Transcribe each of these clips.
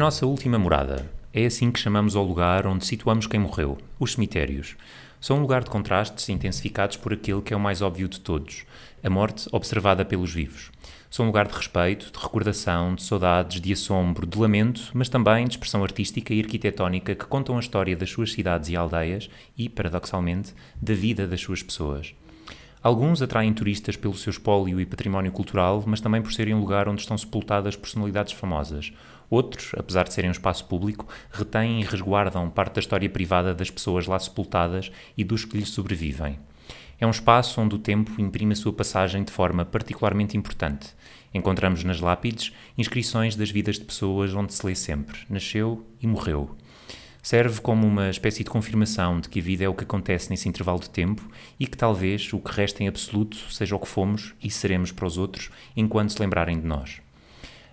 nossa última morada. É assim que chamamos ao lugar onde situamos quem morreu, os cemitérios. São um lugar de contrastes intensificados por aquele que é o mais óbvio de todos, a morte observada pelos vivos. São um lugar de respeito, de recordação, de saudades, de assombro, de lamento, mas também de expressão artística e arquitetónica que contam a história das suas cidades e aldeias e, paradoxalmente, da vida das suas pessoas. Alguns atraem turistas pelo seu espólio e património cultural, mas também por serem um lugar onde estão sepultadas personalidades famosas. Outros, apesar de serem um espaço público, retêm e resguardam parte da história privada das pessoas lá sepultadas e dos que lhes sobrevivem. É um espaço onde o tempo imprime a sua passagem de forma particularmente importante. Encontramos nas lápides inscrições das vidas de pessoas onde se lê sempre: nasceu e morreu. Serve como uma espécie de confirmação de que a vida é o que acontece nesse intervalo de tempo e que talvez o que resta em absoluto seja o que fomos e seremos para os outros enquanto se lembrarem de nós.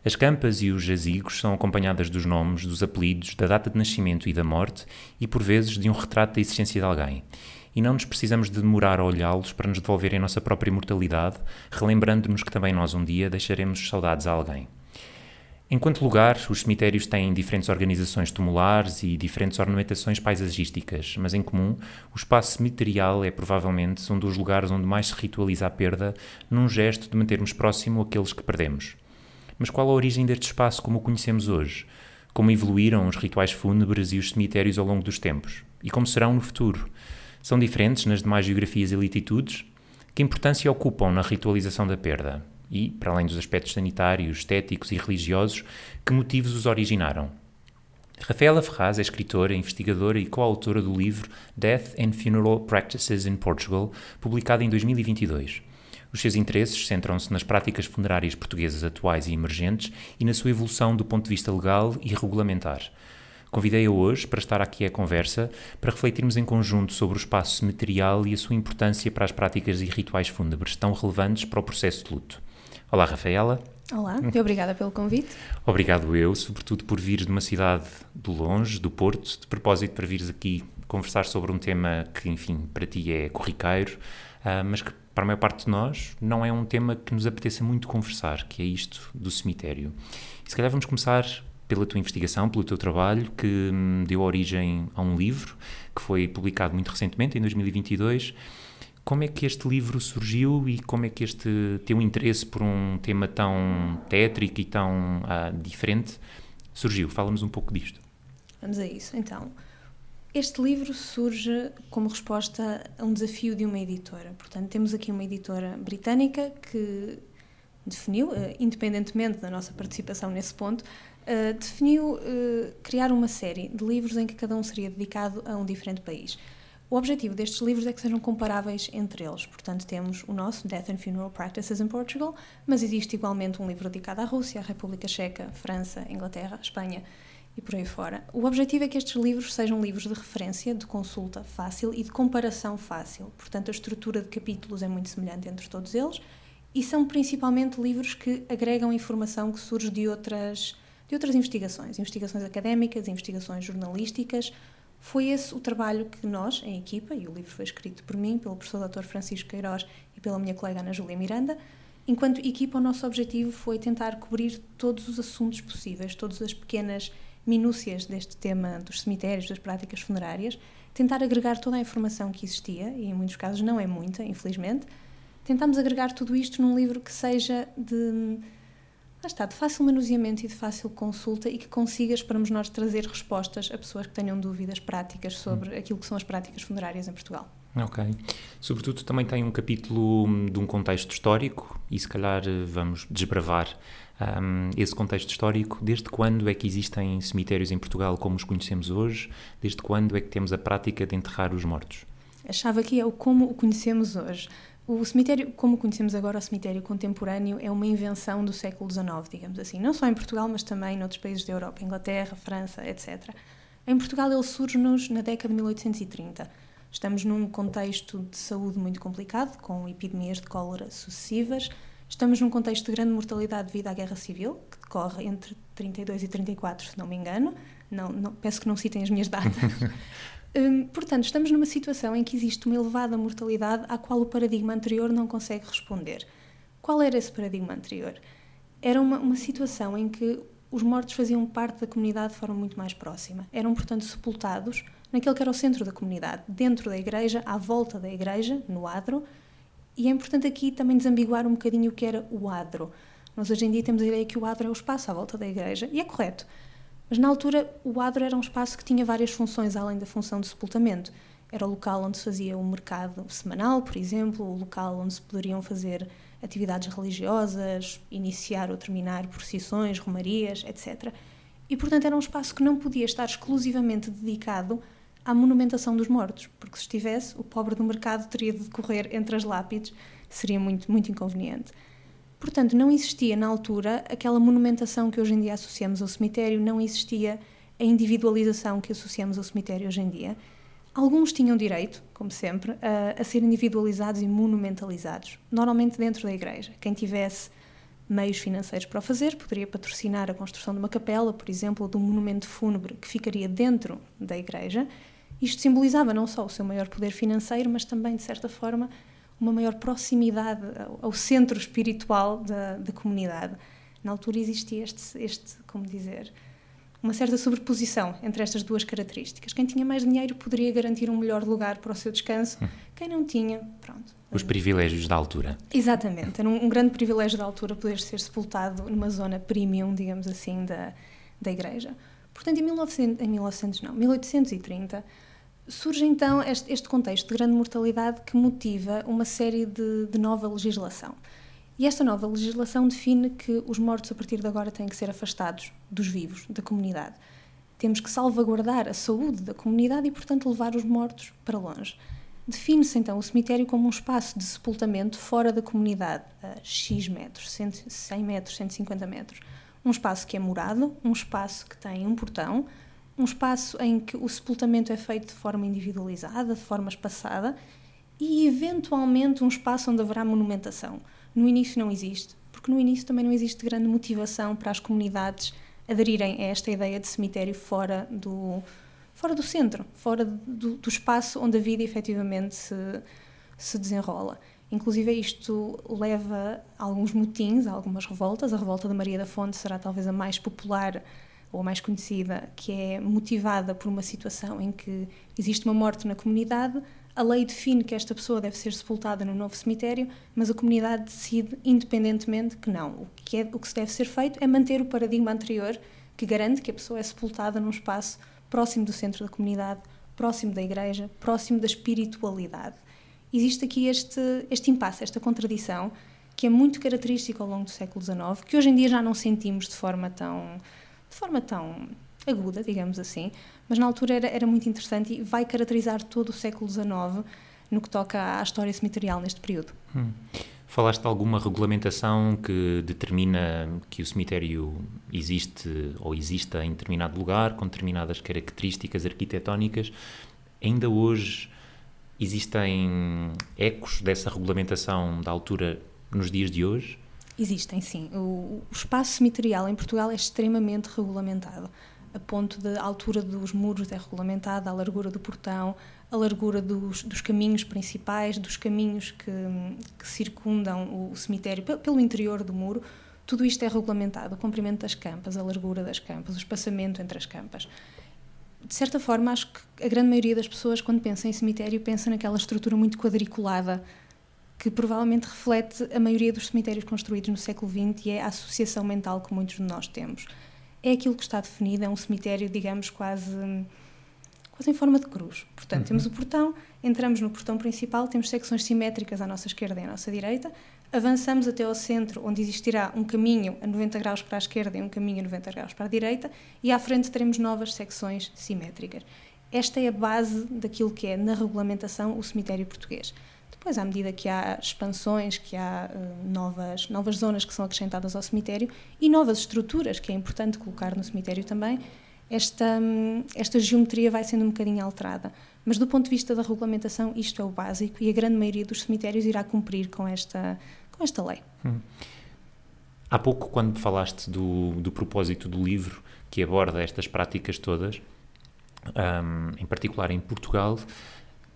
As campas e os jazigos são acompanhadas dos nomes, dos apelidos, da data de nascimento e da morte e, por vezes, de um retrato da existência de alguém. E não nos precisamos de demorar a olhá-los para nos devolverem a nossa própria imortalidade, relembrando-nos que também nós um dia deixaremos saudades a alguém. Enquanto lugar, os cemitérios têm diferentes organizações tumulares e diferentes ornamentações paisagísticas, mas em comum, o espaço cemiterial é provavelmente um dos lugares onde mais se ritualiza a perda, num gesto de mantermos próximo aqueles que perdemos. Mas qual a origem deste espaço como o conhecemos hoje? Como evoluíram os rituais fúnebres e os cemitérios ao longo dos tempos? E como serão no futuro? São diferentes nas demais geografias e latitudes? Que importância ocupam na ritualização da perda? e, para além dos aspectos sanitários, estéticos e religiosos, que motivos os originaram. Rafaela Ferraz é escritora, investigadora e coautora do livro Death and Funeral Practices in Portugal, publicado em 2022. Os seus interesses centram-se nas práticas funerárias portuguesas atuais e emergentes e na sua evolução do ponto de vista legal e regulamentar. Convidei-a hoje para estar aqui à conversa para refletirmos em conjunto sobre o espaço material e a sua importância para as práticas e rituais fúnebres tão relevantes para o processo de luto. Olá, Rafaela. Olá, e obrigada pelo convite. Obrigado eu, sobretudo por vires de uma cidade do longe, do Porto, de propósito para vires aqui conversar sobre um tema que, enfim, para ti é corriqueiro, uh, mas que para a maior parte de nós não é um tema que nos apeteça muito conversar, que é isto do cemitério. E se calhar vamos começar pela tua investigação, pelo teu trabalho, que hum, deu origem a um livro que foi publicado muito recentemente, em 2022, como é que este livro surgiu e como é que este teu interesse por um tema tão tétrico e tão uh, diferente surgiu? Fala-nos um pouco disto. Vamos a isso. Então, este livro surge como resposta a um desafio de uma editora. Portanto, temos aqui uma editora britânica que definiu, uh, independentemente da nossa participação nesse ponto, uh, definiu uh, criar uma série de livros em que cada um seria dedicado a um diferente país. O objetivo destes livros é que sejam comparáveis entre eles. Portanto, temos o nosso Death and Funeral Practices in Portugal, mas existe igualmente um livro dedicado à Rússia, à República Checa, França, Inglaterra, Espanha e por aí fora. O objetivo é que estes livros sejam livros de referência, de consulta fácil e de comparação fácil. Portanto, a estrutura de capítulos é muito semelhante entre todos eles e são principalmente livros que agregam informação que surge de outras, de outras investigações, investigações académicas, investigações jornalísticas, foi esse o trabalho que nós, em equipa, e o livro foi escrito por mim, pelo professor Dr. Francisco Queiroz e pela minha colega Ana Júlia Miranda, enquanto equipa, o nosso objetivo foi tentar cobrir todos os assuntos possíveis, todas as pequenas minúcias deste tema dos cemitérios, das práticas funerárias, tentar agregar toda a informação que existia, e em muitos casos não é muita, infelizmente, tentamos agregar tudo isto num livro que seja de lá está, de fácil manuseamento e de fácil consulta e que consigas, para nós, trazer respostas a pessoas que tenham dúvidas práticas sobre hum. aquilo que são as práticas funerárias em Portugal. Ok. Sobretudo também tem um capítulo hum, de um contexto histórico e se calhar eh, vamos desbravar um, esse contexto histórico. Desde quando é que existem cemitérios em Portugal como os conhecemos hoje? Desde quando é que temos a prática de enterrar os mortos? A chave aqui é o como o conhecemos hoje. O cemitério, como conhecemos agora, o cemitério contemporâneo é uma invenção do século XIX, digamos assim. Não só em Portugal, mas também em outros países da Europa, Inglaterra, França, etc. Em Portugal ele surge-nos na década de 1830. Estamos num contexto de saúde muito complicado, com epidemias de cólera sucessivas. Estamos num contexto de grande mortalidade devido à Guerra Civil, que decorre entre 32 e 34, se não me engano. Não, não, peço que não citem as minhas datas. Hum, portanto, estamos numa situação em que existe uma elevada mortalidade à qual o paradigma anterior não consegue responder. Qual era esse paradigma anterior? Era uma, uma situação em que os mortos faziam parte da comunidade de forma muito mais próxima. Eram, portanto, sepultados naquele que era o centro da comunidade, dentro da igreja, à volta da igreja, no adro. E é importante aqui também desambiguar um bocadinho o que era o adro. Nós hoje em dia temos a ideia que o adro é o espaço à volta da igreja, e é correto. Mas na altura, o adro era um espaço que tinha várias funções além da função de sepultamento. Era o local onde se fazia um mercado semanal, por exemplo, o local onde se poderiam fazer atividades religiosas, iniciar ou terminar procissões, romarias, etc. E, portanto, era um espaço que não podia estar exclusivamente dedicado à monumentação dos mortos, porque se estivesse, o pobre do mercado teria de decorrer entre as lápides, seria muito, muito inconveniente. Portanto, não existia na altura aquela monumentação que hoje em dia associamos ao cemitério, não existia a individualização que associamos ao cemitério hoje em dia. Alguns tinham direito, como sempre, a, a ser individualizados e monumentalizados, normalmente dentro da igreja. Quem tivesse meios financeiros para o fazer poderia patrocinar a construção de uma capela, por exemplo, ou de um monumento fúnebre que ficaria dentro da igreja. Isto simbolizava não só o seu maior poder financeiro, mas também, de certa forma, uma maior proximidade ao, centro espiritual da, da comunidade. Na altura existia este, este, como dizer, uma certa sobreposição entre estas duas características. Quem tinha mais dinheiro poderia garantir um melhor lugar para o seu descanso, hum. quem não tinha, pronto. Os privilégios da altura. Exatamente, era um, um, grande privilégio da altura poder ser sepultado numa zona premium, digamos assim, da, da igreja. Portanto, em, 1900, em 1900, não, 1830, surge então este, este, contexto de grande mortalidade que motiva uma série de, de, nova legislação. E esta nova legislação define que os mortos a partir de agora têm que ser afastados dos vivos, da comunidade. Temos que salvaguardar a saúde da comunidade e, portanto, levar os mortos para longe. Define-se então o cemitério como um espaço de sepultamento fora da comunidade, a X metros, 100 metros, 150 metros. Um espaço que é morado, um espaço que tem um portão, um espaço em que o sepultamento é feito de forma individualizada, de forma espaçada, e eventualmente um espaço onde haverá monumentação. No início não existe, porque no início também não existe grande motivação para as comunidades aderirem a esta ideia de cemitério fora do, fora do centro, fora do, do espaço onde a vida efetivamente se, se desenrola. Inclusive, isto leva a alguns motins, a algumas revoltas. A revolta da Maria da Fonte será talvez a mais popular ou mais conhecida, que é motivada por uma situação em que existe uma morte na comunidade, a lei define que esta pessoa deve ser sepultada no novo cemitério, mas a comunidade decide independentemente que não. O que, é, o que se deve ser feito é manter o paradigma anterior, que garante que a pessoa é sepultada num espaço próximo do centro da comunidade, próximo da igreja, próximo da espiritualidade. Existe aqui este, este impasse, esta contradição, que é muito característico ao longo do século XIX, que hoje em dia já não sentimos de forma tão forma tão aguda, digamos assim, mas na altura era, era muito interessante e vai caracterizar todo o século XIX no que toca à história cemiterial neste período. Hum. Falaste de alguma regulamentação que determina que o cemitério existe ou exista em determinado lugar, com determinadas características arquitetónicas. Ainda hoje existem ecos dessa regulamentação da altura nos dias de hoje? Existem, sim. O, o espaço cemiterial em Portugal é extremamente regulamentado. A ponto da altura dos muros é regulamentada, a largura do portão, a largura dos, dos caminhos principais, dos caminhos que, que circundam o, cemitério pelo interior do muro, tudo isto é regulamentado. O comprimento das campas, a largura das campas, o espaçamento entre as campas. De certa forma, acho que a grande maioria das pessoas, quando pensa em cemitério, pensa naquela estrutura muito quadriculada que provavelmente reflete a maioria dos cemitérios construídos no século XX e é a associação mental que muitos de nós temos. É aquilo que está definido, é um cemitério, digamos, quase, quase em forma de cruz. Portanto, uhum. temos o portão, entramos no portão principal, temos secções simétricas à nossa esquerda e à nossa direita, avançamos até ao centro, onde existirá um caminho a 90 graus para a esquerda e um caminho a 90 graus para a direita, e à frente teremos novas secções simétricas. Esta é a base daquilo que é, na regulamentação, o cemitério português. Depois, à medida que há expansões, que há uh, novas, novas zonas que são acrescentadas ao cemitério e novas estruturas que é importante colocar no cemitério também, esta, um, esta geometria vai sendo um bocadinho alterada. Mas do ponto de vista da regulamentação, isto é o básico e a grande maioria dos cemitérios irá cumprir com esta, com esta lei. Hum. Há pouco, quando falaste do, do propósito do livro que aborda estas práticas todas, um, em particular em Portugal,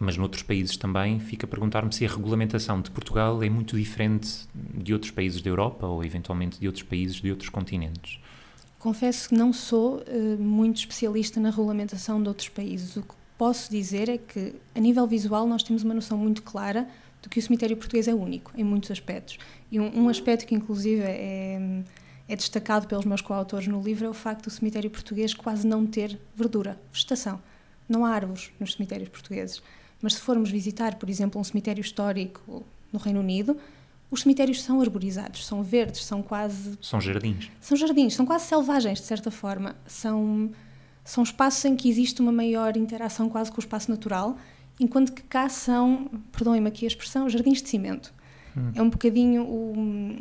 mas noutros países também, fica a perguntar-me se a regulamentação de Portugal é muito diferente de outros países da Europa ou eventualmente de outros países de outros continentes. Confesso que não sou uh, muito especialista na regulamentação de outros países. O que posso dizer é que, a nível visual, nós temos uma noção muito clara de que o cemitério português é único, em muitos aspectos. E um, um aspecto que, inclusive, é, é destacado pelos meus coautores no livro é o facto do cemitério português quase não ter verdura, vegetação. Não há árvores nos cemitérios portugueses. Mas se formos visitar, por exemplo, um cemitério histórico no Reino Unido, os cemitérios são arborizados, são verdes, são quase. São jardins. São jardins, são quase selvagens, de certa forma. São, são espaços em que existe uma maior interação quase com o espaço natural, enquanto que cá são, perdoem-me aqui a expressão, jardins de cimento. Hum. É um bocadinho o,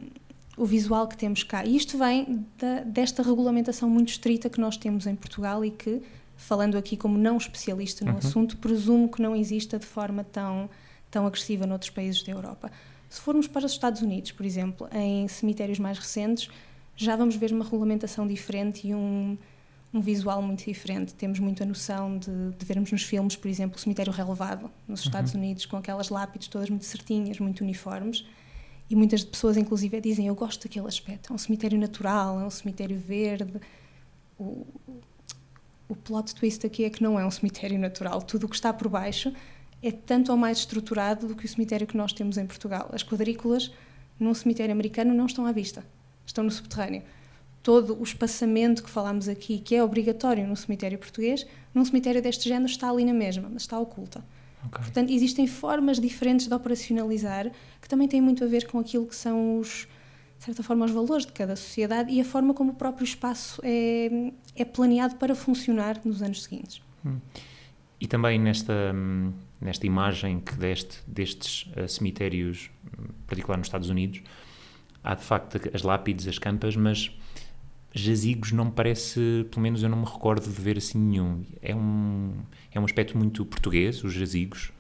o visual que temos cá. E isto vem da, desta regulamentação muito estrita que nós temos em Portugal e que, falando aqui como não especialista no uhum. assunto, presumo que não exista de forma tão, tão agressiva noutros países da Europa. Se formos para os Estados Unidos, por exemplo, em cemitérios mais recentes, já vamos ver uma regulamentação diferente e um, um visual muito diferente. Temos muita noção de, de, vermos nos filmes, por exemplo, o cemitério relevado nos Estados uhum. Unidos, com aquelas lápides todas muito certinhas, muito uniformes. E muitas pessoas, inclusive, dizem: Eu gosto daquele aspecto. É um cemitério natural, é um cemitério verde. O, o plot twist aqui é que não é um cemitério natural. Tudo o que está por baixo é tanto ou mais estruturado do que o cemitério que nós temos em Portugal. As quadrículas num cemitério americano não estão à vista, estão no subterrâneo. Todo o espaçamento que falámos aqui, que é obrigatório no cemitério português, num cemitério deste género está ali na mesma, mas está oculta. Okay. Portanto, existem formas diferentes de operacionalizar que também têm muito a ver com aquilo que são os, de certa forma, os valores de cada sociedade e a forma como o próprio espaço é, é planeado para funcionar nos anos seguintes. Hum. E também nesta, hum, nesta imagem que deste destes uh, cemitérios, hum, particular nos Estados Unidos, há de facto as lápides, as campas, mas jazigos não me parece, pelo menos eu não me recordo de ver assim nenhum. É um, é um aspecto muito português, os jazigos.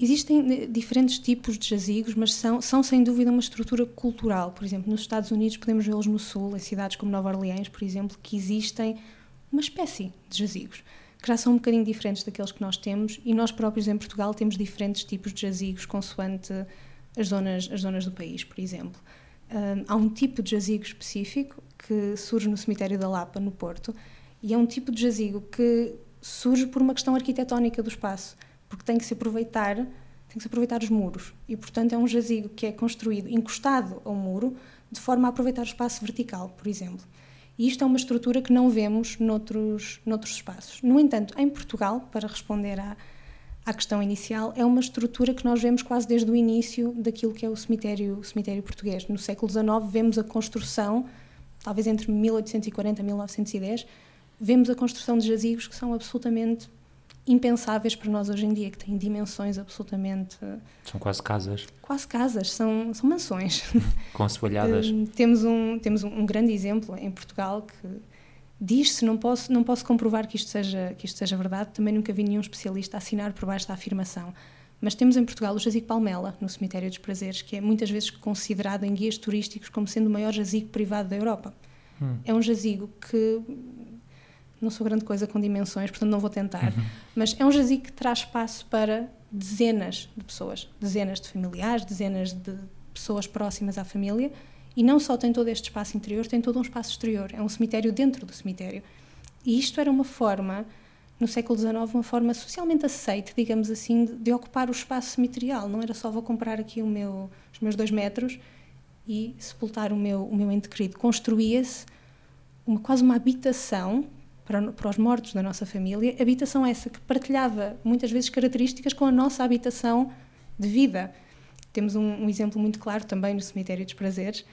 Existem eh, diferentes tipos de jazigos, mas são, são sem dúvida uma estrutura cultural. Por exemplo, nos Estados Unidos podemos vê-los no Sul, em cidades como Nova Orleans, por exemplo, que existem uma espécie de jazigos que já são um bocadinho diferentes daqueles que nós temos e nós próprios em Portugal temos diferentes tipos de jazigos consoante as zonas, as zonas do país, por exemplo. Um, há um tipo de jazigo específico que surge no cemitério da Lapa, no Porto, e é um tipo de jazigo que surge por uma questão arquitetónica do espaço, porque tem que se aproveitar, tem que se aproveitar os muros, e portanto é um jazigo que é construído encostado ao muro, de forma a aproveitar o espaço vertical, por exemplo. E isto é uma estrutura que não vemos noutros, noutros espaços. No entanto, em Portugal, para responder à, à questão inicial, é uma estrutura que nós vemos quase desde o início daquilo que é o cemitério, o cemitério português. No século XIX vemos a construção, talvez entre 1840 e 1910, vemos a construção de jazigos que são absolutamente impensáveis para nós hoje em dia, que têm dimensões absolutamente. São quase casas. Quase casas, são, são mansões. Com assoalhadas. uh, temos um, temos um, um, grande exemplo em Portugal que diz-se, não posso, não posso comprovar que isto, seja, que isto seja verdade, também nunca vi nenhum especialista assinar por baixo da afirmação. Mas temos em Portugal o jazigo Palmela, no Cemitério dos Prazeres, que é muitas vezes considerado em guias turísticos como sendo o maior jazigo privado da Europa. Hum. É um jazigo que não sou grande coisa com dimensões, portanto não vou tentar, uhum. mas é um jazigo que traz espaço para dezenas de pessoas, dezenas de familiares, dezenas de pessoas próximas à família, e não só tem todo este espaço interior, tem todo um espaço exterior, é um cemitério dentro do cemitério. E isto era uma forma, no século XIX, uma forma socialmente aceite, digamos assim, de, de ocupar o espaço cemiterial. Não era só vou comprar aqui meu, os meus dois metros e sepultar o meu, o meu ente querido. Construía-se uma, quase uma habitação para, para os mortos da nossa família, habitação essa que partilhava muitas vezes características com a nossa habitação de vida. Temos um, um exemplo muito claro também no Cemitério dos Prazeres.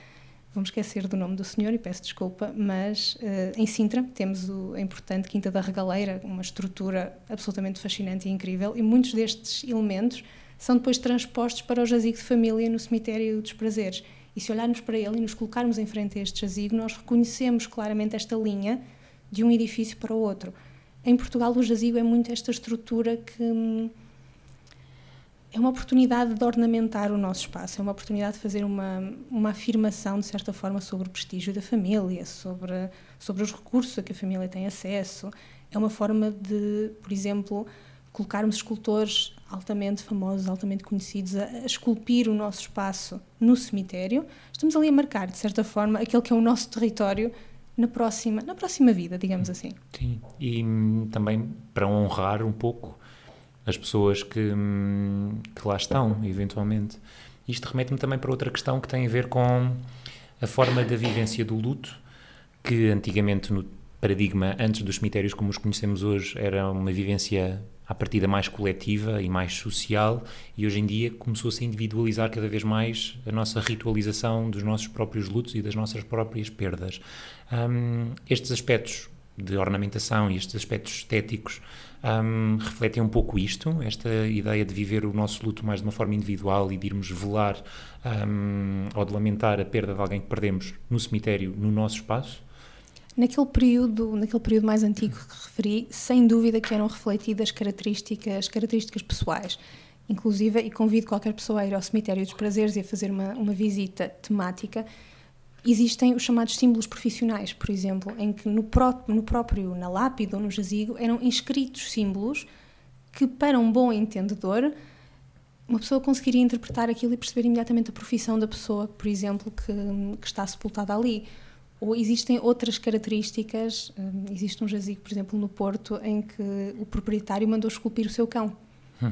Vamos esquecer do nome do senhor e peço desculpa, mas uh, em Sintra temos o, a importante Quinta da Regaleira, uma estrutura absolutamente fascinante e incrível, e muitos destes elementos são depois transpostos para o jazigo de família no Cemitério dos Prazeres. E se olharmos para ele e nos colocarmos em frente a este jazigo, nós reconhecemos claramente esta linha de um edifício para o outro. Em Portugal, o jazigo é muito esta estrutura que hum, é uma oportunidade de ornamentar o nosso espaço, é uma oportunidade de fazer uma, uma afirmação, de certa forma, sobre o prestígio da família, sobre, sobre os recursos a que a família tem acesso. É uma forma de, por exemplo, colocarmos escultores altamente famosos, altamente conhecidos, a, a esculpir o nosso espaço no cemitério. Estamos ali a marcar, de certa forma, aquele que é o nosso território na próxima, na próxima vida, digamos assim. Sim, e hum, também para honrar um pouco as pessoas que, hum, que lá estão, eventualmente. Isto remete-me também para outra questão que tem a ver com a forma da vivência do luto, que antigamente no paradigma antes dos cemitérios como os conhecemos hoje era uma vivência à partida mais coletiva e mais social e hoje em dia começou-se a individualizar cada vez mais a nossa ritualização dos nossos próprios lutos e das nossas próprias perdas. Um, estes aspectos de ornamentação e estes aspectos estéticos um, refletem um pouco isto, esta ideia de viver o nosso luto mais de uma forma individual e de irmos velar um, ou de lamentar a perda de alguém que perdemos no cemitério, no nosso espaço? Naquele período, naquele período mais antigo que referi, sem dúvida que eram refletidas características, características pessoais. Inclusive, e convido qualquer pessoa a ir ao Cemitério dos Prazeres e a fazer uma, uma visita temática, existem os chamados símbolos profissionais, por exemplo, em que no, pró no próprio, na lápide ou no jazigo, eram inscritos símbolos que, para um bom entendedor, uma pessoa conseguiria interpretar aquilo e perceber imediatamente a profissão da pessoa, por exemplo, que, que está sepultada ali ou existem outras características. Um, existe um jazigo, por exemplo, no Porto, em que o proprietário mandou esculpir o seu cão. Hum.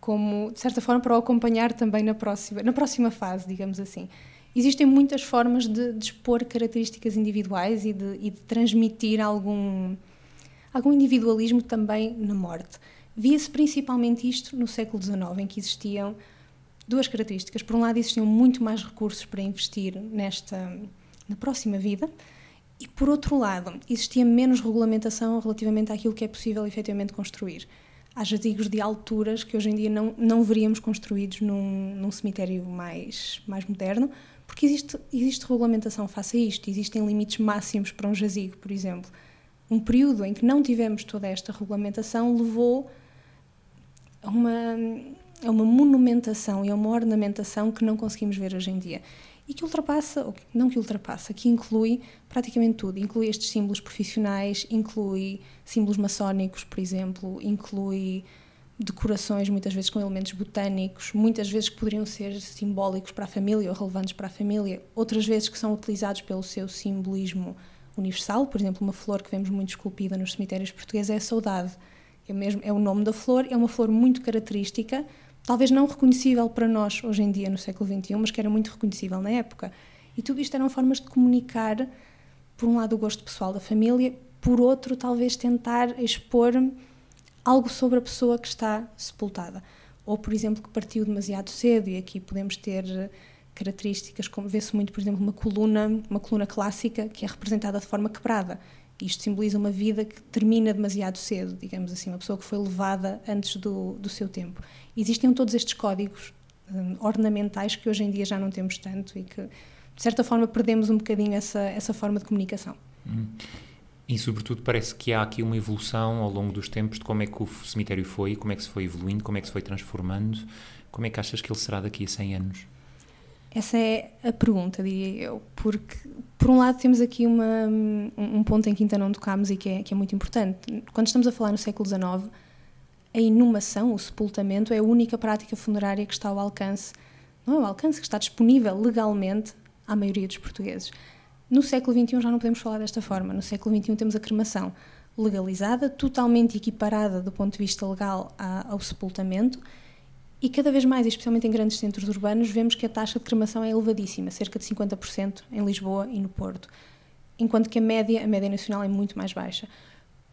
Como, de certa forma, para o acompanhar também na próxima, na próxima fase, digamos assim. Existem muitas formas de, de expor características individuais e de, e de transmitir algum, algum individualismo também na morte. Via-se principalmente isto no século XIX, em que existiam duas características. Por um lado, existiam muito mais recursos para investir nesta na próxima vida. E, por outro lado, existia menos regulamentação relativamente àquilo que é possível efetivamente construir. Há jazigos de alturas que hoje em dia não, não veríamos construídos num, num cemitério mais, mais moderno, porque existe, existe regulamentação face a isto. Existem limites máximos para um jazigo, por exemplo. Um período em que não tivemos toda esta regulamentação levou a uma, a uma monumentação e a uma ornamentação que não conseguimos ver hoje em dia e que ultrapassa, ou não que ultrapassa, que inclui praticamente tudo. Inclui estes símbolos profissionais, inclui símbolos maçónicos, por exemplo, inclui decorações muitas vezes com elementos botânicos, muitas vezes que poderiam ser simbólicos para a família ou relevantes para a família, outras vezes que são utilizados pelo seu simbolismo universal, por exemplo, uma flor que vemos muito esculpida nos cemitérios portugueses é a saudade. É, mesmo, é o nome da flor, é uma flor muito característica, talvez não reconhecível para nós hoje em dia, no século XXI, mas que era muito reconhecível na época. E tudo isto eram formas de comunicar, por um lado, o gosto pessoal da família, por outro, talvez tentar expor algo sobre a pessoa que está sepultada. Ou, por exemplo, que partiu demasiado cedo, e aqui podemos ter características como vê-se muito, por exemplo, uma coluna, uma coluna clássica que é representada de forma quebrada. Isto simboliza uma vida que termina demasiado cedo, digamos assim, uma pessoa que foi levada antes do, do seu tempo. Existem todos estes códigos um, ornamentais que hoje em dia já não temos tanto e que, de certa forma, perdemos um bocadinho essa, essa forma de comunicação. Hum. E, sobretudo, parece que há aqui uma evolução ao longo dos tempos de como é que o cemitério foi, como é que se foi evoluindo, como é que se foi transformando. Como é que achas que ele será daqui a 100 anos? Essa é a pergunta, diria eu, porque por um lado temos aqui uma, um ponto em que ainda não tocámos e que é, que é muito importante. Quando estamos a falar no século XIX, a inumação, o sepultamento, é a única prática funerária que está ao alcance, não é ao alcance, que está disponível legalmente à maioria dos portugueses. No século XXI já não podemos falar desta forma. No século XXI temos a cremação legalizada, totalmente equiparada do ponto de vista legal ao sepultamento e cada vez mais, especialmente em grandes centros urbanos, vemos que a taxa de cremação é elevadíssima, cerca de 50% em Lisboa e no Porto, enquanto que a média, a média nacional é muito mais baixa.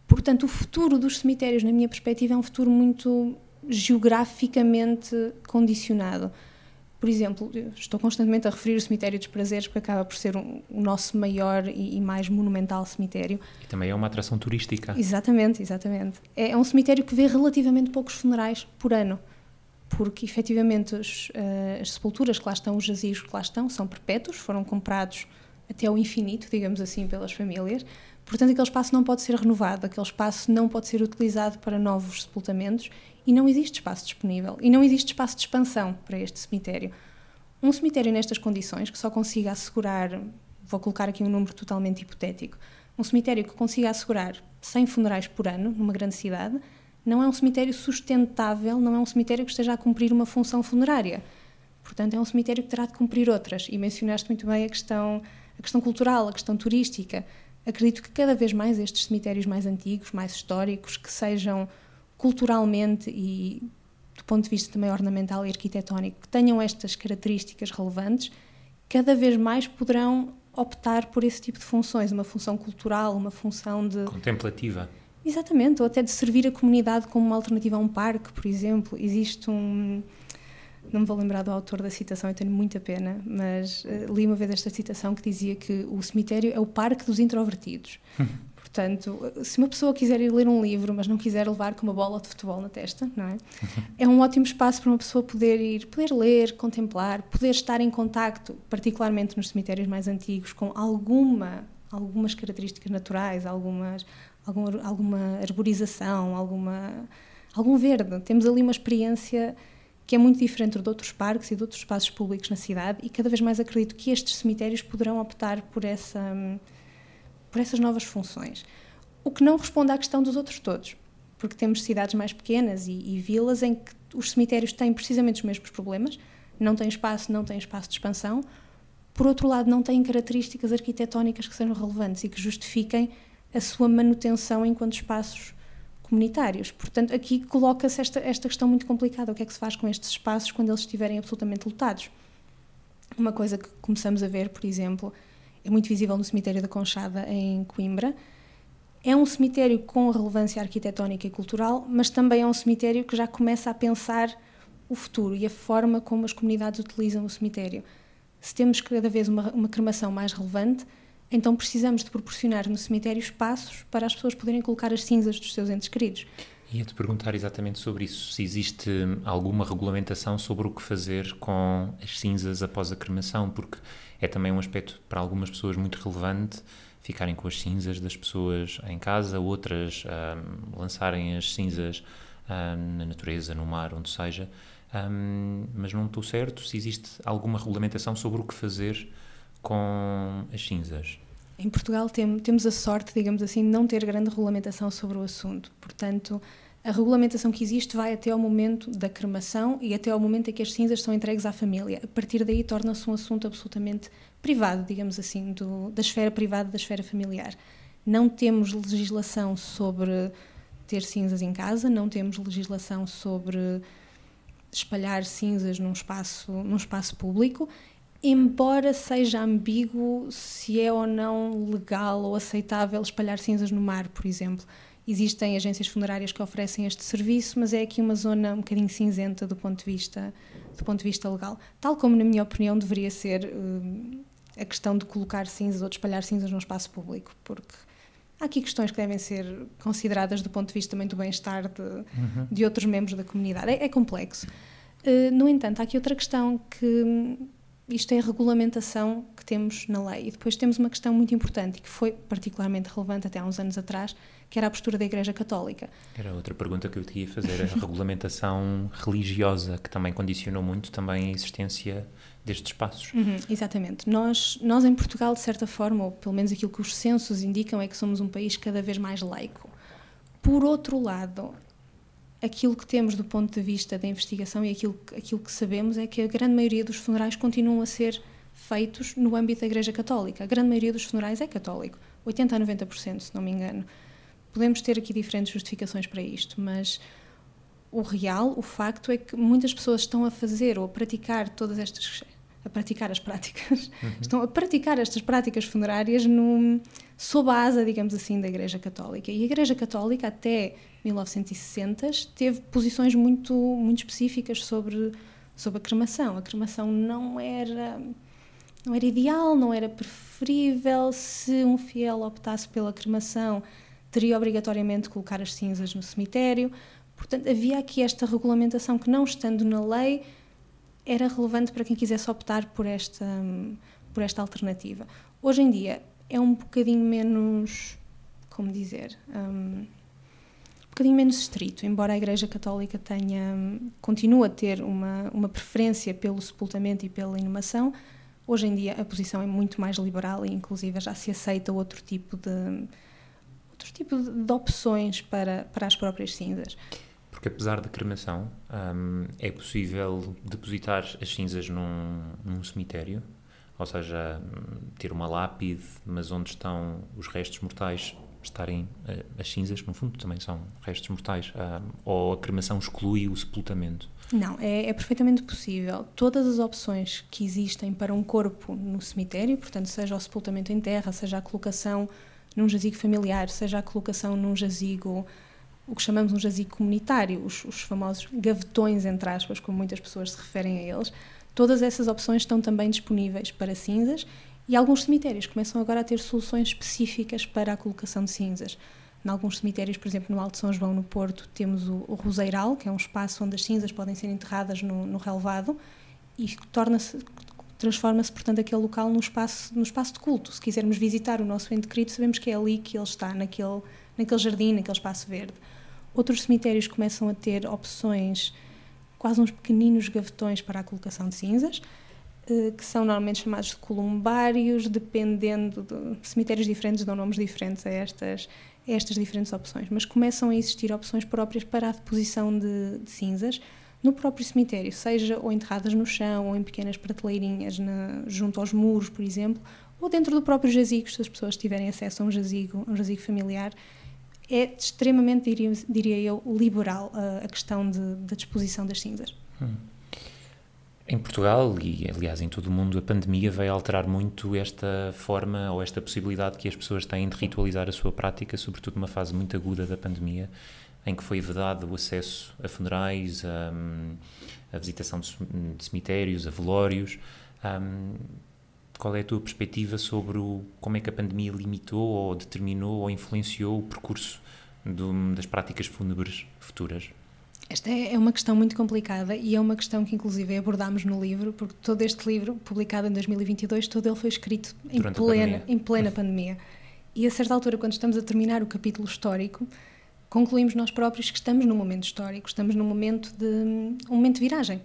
Portanto, o futuro dos cemitérios, na minha perspectiva, é um futuro muito geograficamente condicionado. Por exemplo, estou constantemente a referir o Cemitério dos Prazeres, porque acaba por ser um, o nosso maior e, e, mais monumental cemitério. E também é uma atração turística. Exatamente, exatamente. É, é um cemitério que vê relativamente poucos funerais por ano porque efetivamente os, uh, as sepulturas que lá estão, os jazigos que lá estão, são perpétuos, foram comprados até ao infinito, digamos assim, pelas famílias. Portanto, aquele espaço não pode ser renovado, aquele espaço não pode ser utilizado para novos sepultamentos e não existe espaço disponível. E não existe espaço de expansão para este cemitério. Um cemitério nestas condições, que só consiga assegurar, vou colocar aqui um número totalmente hipotético, um cemitério que consiga assegurar 100 funerais por ano numa grande cidade, não é um cemitério sustentável, não é um cemitério que esteja a cumprir uma função funerária. Portanto, é um cemitério que terá de cumprir outras. E mencionaste muito bem a questão, a questão cultural, a questão turística. Acredito que cada vez mais estes cemitérios mais antigos, mais históricos, que sejam culturalmente e do ponto de vista também ornamental e arquitetónico, que tenham estas características relevantes, cada vez mais poderão optar por esse tipo de funções, uma função cultural, uma função de. Contemplativa. Exatamente, ou até de servir a comunidade como uma alternativa a um parque, por exemplo. Existe um. Não me vou lembrar do autor da citação, eu tenho muita pena, mas uh, li uma vez esta citação que dizia que o cemitério é o parque dos introvertidos. Portanto, se uma pessoa quiser ir ler um livro, mas não quiser levar com uma bola de futebol na testa, não é? É um ótimo espaço para uma pessoa poder ir, poder ler, contemplar, poder estar em contacto, particularmente nos cemitérios mais antigos, com alguma, algumas características naturais, algumas, algum, alguma arborização, alguma, algum verde. Temos ali uma experiência que é muito diferente de outros parques e de outros espaços públicos na cidade e cada vez mais acredito que estes cemitérios poderão optar por essa por essas novas funções. O que não responde à questão dos outros todos, porque temos cidades mais pequenas e, e vilas em que os cemitérios têm precisamente os mesmos problemas, não têm espaço, não têm espaço de expansão, por outro lado, não têm características arquitetónicas que sejam relevantes e que justifiquem a sua manutenção enquanto espaços comunitários. Portanto, aqui coloca-se esta, esta questão muito complicada: o que é que se faz com estes espaços quando eles estiverem absolutamente lotados? Uma coisa que começamos a ver, por exemplo, é muito visível no cemitério da Conchada, em Coimbra. É um cemitério com relevância arquitetónica e cultural, mas também é um cemitério que já começa a pensar o futuro e a forma como as comunidades utilizam o cemitério. Se temos cada vez uma, uma cremação mais relevante, então precisamos de proporcionar no cemitério espaços para as pessoas poderem colocar as cinzas dos seus entes queridos. Ia-te perguntar exatamente sobre isso, se existe alguma regulamentação sobre o que fazer com as cinzas após a cremação, porque é também um aspecto para algumas pessoas muito relevante ficarem com as cinzas das pessoas em casa, outras um, lançarem as cinzas um, na natureza, no mar, onde seja, um, mas não estou certo se existe alguma regulamentação sobre o que fazer com as cinzas. Em Portugal tem, temos a sorte, digamos assim, de não ter grande regulamentação sobre o assunto. Portanto, a regulamentação que existe vai até ao momento da cremação e até ao momento em que as cinzas são entregues à família. A partir daí torna-se um assunto absolutamente privado, digamos assim, do, da esfera privada, da esfera familiar. Não temos legislação sobre ter cinzas em casa, não temos legislação sobre espalhar cinzas num espaço, num espaço público embora seja ambíguo se é ou não legal ou aceitável espalhar cinzas no mar, por exemplo. Existem agências funerárias que oferecem este serviço, mas é aqui uma zona um bocadinho cinzenta do ponto de vista, do ponto de vista legal. Tal como, na minha opinião, deveria ser uh, a questão de colocar cinzas ou de espalhar cinzas num espaço público, porque há aqui questões que devem ser consideradas do ponto de vista também do bem-estar de, uhum. de outros membros da comunidade. É, é complexo. Uh, no entanto, há aqui outra questão que isto é a regulamentação que temos na lei. E depois temos uma questão muito importante e que foi particularmente relevante até há uns anos atrás, que era a postura da Igreja Católica. Era outra pergunta que eu te ia fazer, a regulamentação religiosa, que também condicionou muito também a existência destes espaços. Uhum, exatamente. Nós, nós em Portugal, de certa forma, ou pelo menos aquilo que os censos indicam, é que somos um país cada vez mais laico. Por outro lado, aquilo que temos do ponto de vista da investigação e aquilo, aquilo que sabemos é que a grande maioria dos funerais continuam a ser feitos no âmbito da Igreja Católica. A grande maioria dos funerais é católico, 80 a 90%, se não me engano. Podemos ter aqui diferentes justificações para isto, mas o real, o facto é que muitas pessoas estão a fazer ou a praticar todas estas a praticar as práticas, uhum. estão a praticar estas práticas funerárias no, sob a asa, digamos assim, da Igreja Católica. E a Igreja Católica, até 1960, teve posições muito, muito específicas sobre, sobre a cremação. A cremação não era, não era ideal, não era preferível. Se um fiel optasse pela cremação, teria obrigatoriamente de colocar as cinzas no cemitério. Portanto, havia aqui esta regulamentação que, não estando na lei, era relevante para quem quisesse optar por esta, por esta alternativa. Hoje em dia é um bocadinho menos, como dizer, um, um bocadinho menos estrito, embora a Igreja Católica tenha, continue a ter uma, uma preferência pelo sepultamento e pela inumação, hoje em dia a posição é muito mais liberal e inclusive já se aceita outro tipo de outro tipo de opções para, para as próprias cinzas. Porque apesar da cremação, um, é possível depositar as cinzas num, num cemitério? Ou seja, ter uma lápide, mas onde estão os restos mortais estarem uh, as cinzas, no fundo também são restos mortais, uh, ou a cremação exclui o sepultamento? Não, é, é, perfeitamente possível. Todas as opções que existem para um corpo no cemitério, portanto, seja o sepultamento em terra, seja a colocação num jazigo familiar, seja a colocação num jazigo, o que chamamos um jazigo comunitário, os, os famosos gavetões, entre aspas, como muitas pessoas se referem a eles, todas essas opções estão também disponíveis para cinzas e alguns cemitérios começam agora a ter soluções específicas para a colocação de cinzas. Em alguns cemitérios, por exemplo, no Alto São João, no Porto, temos o, o Roseiral, que é um espaço onde as cinzas podem ser enterradas no, no relevado e torna-se transforma-se, portanto, aquele local num espaço, num espaço de culto. Se quisermos visitar o nosso ente querido, sabemos que é ali que ele está, naquele, naquele jardim, naquele espaço verde. Outros cemitérios começam a ter opções, quase uns pequeninos gavetões para a colocação de cinzas, eh, que são normalmente chamados de columbários, dependendo de cemitérios diferentes dão nomes diferentes a estas, a estas diferentes opções, mas começam a existir opções próprias para a deposição de, de cinzas no próprio cemitério, seja ou enterradas no chão ou em pequenas prateleirinhas na, junto aos muros, por exemplo, ou dentro do próprio jazigo, se as pessoas tiverem acesso a um jazigo, um jazigo familiar. É extremamente, diria, diria eu, liberal a, a questão de, da disposição das cinzas. Hum. Em Portugal e, aliás, em todo o mundo, a pandemia veio alterar muito esta forma ou esta possibilidade que as pessoas têm de ritualizar a sua prática, sobretudo numa fase muito aguda da pandemia, em que foi vedado o acesso a funerais, a, a visitação de, cemitérios, a velórios. Um, qual é a tua perspectiva sobre o, como é que a pandemia limitou ou determinou ou influenciou o percurso do, das práticas fúnebres futuras? Esta é, é uma questão muito complicada e é uma questão que inclusive abordámos no livro, porque todo este livro, publicado em 2022, todo ele foi escrito em plena, em plena pandemia. E a certa altura, quando estamos a terminar o capítulo histórico, concluímos nós próprios que estamos num momento histórico, estamos num momento de um momento de viragem,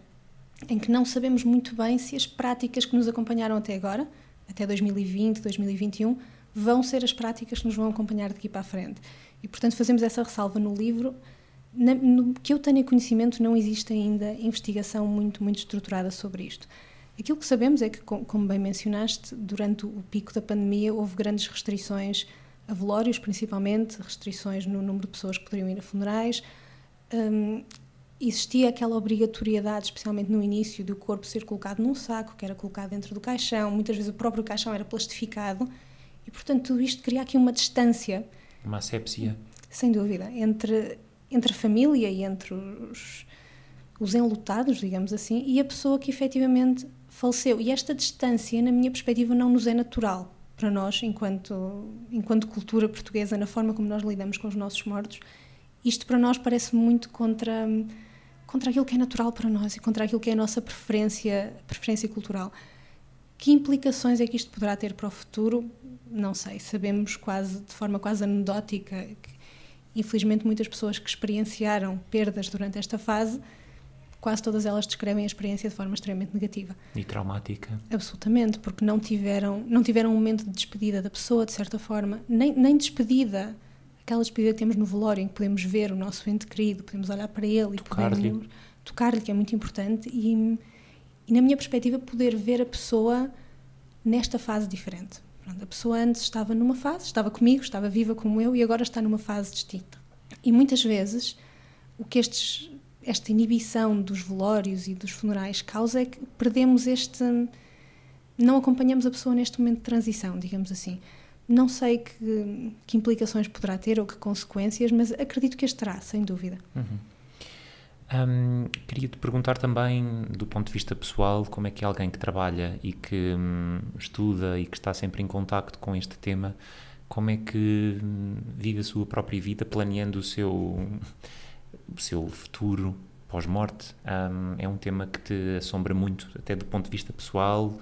em que não sabemos muito bem se as práticas que nos acompanharam até agora, até 2020, 2021, vão ser as práticas que nos vão acompanhar daqui para a frente. E portanto fazemos essa ressalva no livro na, no que eu tenho conhecimento, não existe ainda investigação muito, muito estruturada sobre isto. Aquilo que sabemos é que, como bem mencionaste, durante o pico da pandemia houve grandes restrições a velórios, principalmente, restrições no número de pessoas que poderiam ir a funerais. Um, existia aquela obrigatoriedade, especialmente no início, de o corpo ser colocado num saco, que era colocado dentro do caixão. Muitas vezes o próprio caixão era plastificado. E, portanto, tudo isto cria aqui uma distância. Uma asepsia. Sem dúvida. Entre entre a família e entre os, os enlutados, digamos assim, e a pessoa que efetivamente faleceu. E esta distância, na minha perspectiva, não nos é natural para nós, enquanto, enquanto cultura portuguesa, na forma como nós lidamos com os nossos mortos. Isto para nós parece muito contra, contra aquilo que é natural para nós e contra aquilo que é a nossa preferência, preferência cultural. Que implicações é que isto poderá ter para o futuro? Não sei. Sabemos quase de forma quase anedótica que Infelizmente, muitas pessoas que experienciaram perdas durante esta fase, quase todas elas descrevem a experiência de forma extremamente negativa. E traumática. Absolutamente, porque não tiveram, não tiveram um momento de despedida da pessoa, de certa forma, nem, nem despedida, aquela despedida que temos no velório, em que podemos ver o nosso ente querido, podemos olhar para ele tocar-lhe. e podemos tocar-lhe, que é muito importante, e, e, na minha perspectiva, poder ver a pessoa nesta fase diferente. Pronto, a pessoa antes estava numa fase, estava comigo, estava viva como eu e agora está numa fase distinta. E muitas vezes o que estes, esta inibição dos velórios e dos funerais causa é que perdemos este. Não acompanhamos a pessoa neste momento de transição, digamos assim. Não sei que, que implicações poderá ter ou que consequências, mas acredito que as terá, sem dúvida. Uhum. Um, queria te perguntar também, do ponto de vista pessoal, como é que alguém que trabalha e que hum, estuda e que está sempre em contacto com este tema, como é que hum, vive a sua própria vida planeando o seu, o seu futuro pós-morte? Um, é um tema que te assombra muito, até do ponto de vista pessoal,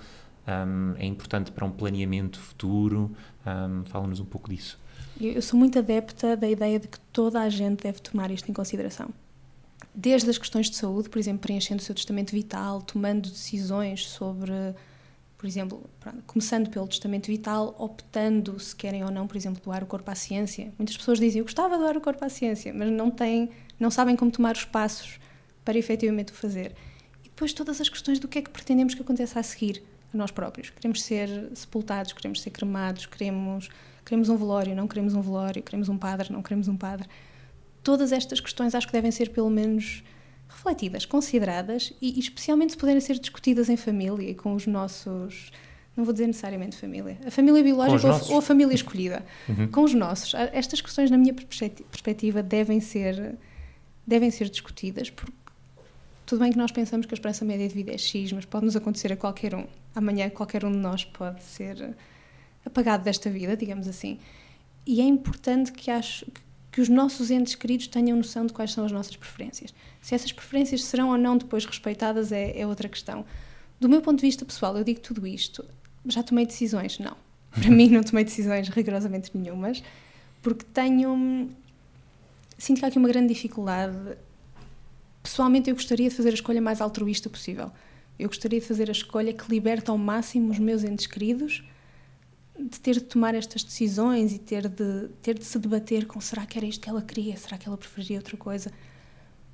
hum, é importante para um planeamento futuro. Fala-nos um pouco disso. Eu sou muito adepta da ideia de que toda a gente deve tomar isto em consideração desde as questões de saúde, por exemplo, preenchendo o seu testamento vital, tomando decisões sobre, por exemplo, começando pelo testamento vital, optando se querem ou não, por exemplo, doar o corpo à ciência. Muitas pessoas dizem, eu gostava de doar o corpo à ciência, mas não têm, não sabem como tomar os passos para efetivamente o fazer. E depois todas as questões do que é que pretendemos que aconteça a seguir. A nós próprios. Queremos ser sepultados, queremos ser cremados, queremos, queremos um velório, não queremos um velório, queremos um padre, não queremos um padre. Todas estas questões acho que devem ser, pelo menos, refletidas, consideradas e, e especialmente se puderem ser discutidas em família e com os nossos não vou dizer necessariamente família, a família biológica ou, ou, a família escolhida, uhum. com os nossos. Estas questões, na minha perspectiva, devem ser, devem ser discutidas, porque tudo bem que nós pensamos que a esperança média de vida é X, mas pode nos acontecer a qualquer um. Amanhã, qualquer um de nós pode ser apagado desta vida, digamos assim. E é importante que, acho, que os nossos entes queridos tenham noção de quais são as nossas preferências. Se essas preferências serão ou não depois respeitadas é, é outra questão. Do meu ponto de vista pessoal, eu digo tudo isto já tomei decisões? Não. Para mim, não tomei decisões rigorosamente nenhumas, porque tenho. Sinto que há aqui uma grande dificuldade. Pessoalmente, eu gostaria de fazer a escolha mais altruísta possível. Eu gostaria de fazer a escolha que liberta ao máximo os meus entes queridos de ter de tomar estas decisões e ter de, ter de se debater com será que era isto que ela queria, será que ela preferia outra coisa.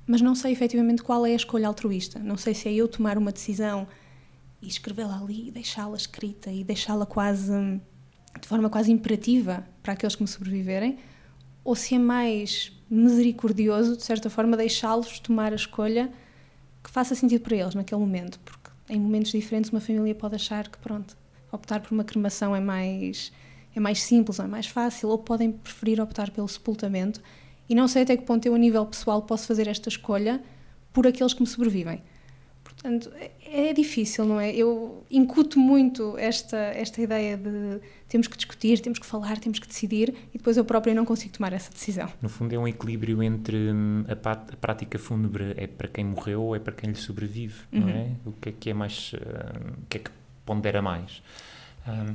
Mas não sei efetivamente qual é a escolha altruísta. Não sei se é eu tomar uma decisão e escrevê-la ali e deixá-la escrita e deixá-la quase de forma quase imperativa para aqueles que me sobreviverem, ou se é mais misericordioso, de certa forma, deixá-los tomar a escolha que faça sentido para eles naquele momento, porque em momentos diferentes uma família pode achar que pronto, optar por uma cremação é mais é mais simples, é mais fácil, ou podem preferir optar pelo sepultamento. E não sei até que ponto eu, a nível pessoal, posso fazer esta escolha por aqueles que me sobrevivem. Portanto, é, é difícil, não é? Eu incuto muito esta, esta ideia de temos que discutir, temos que falar, temos que decidir e depois eu própria não consigo tomar essa decisão. No fundo, é um equilíbrio entre hum, a, a prática fúnebre é para quem morreu ou é para quem lhe sobrevive, uhum. não é? O que é que é mais. Uh, o que é que pondera mais? Um,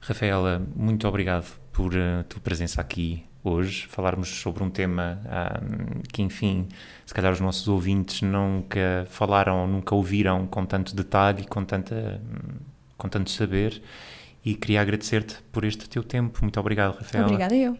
Rafaela, muito obrigado por a tua presença aqui hoje, falarmos sobre um tema um, que, enfim, se calhar os nossos ouvintes nunca falaram, nunca ouviram com tanto detalhe, com, tanta, com tanto saber. E queria agradecer-te por este teu tempo. Muito obrigado, Rafael. Obrigada eu.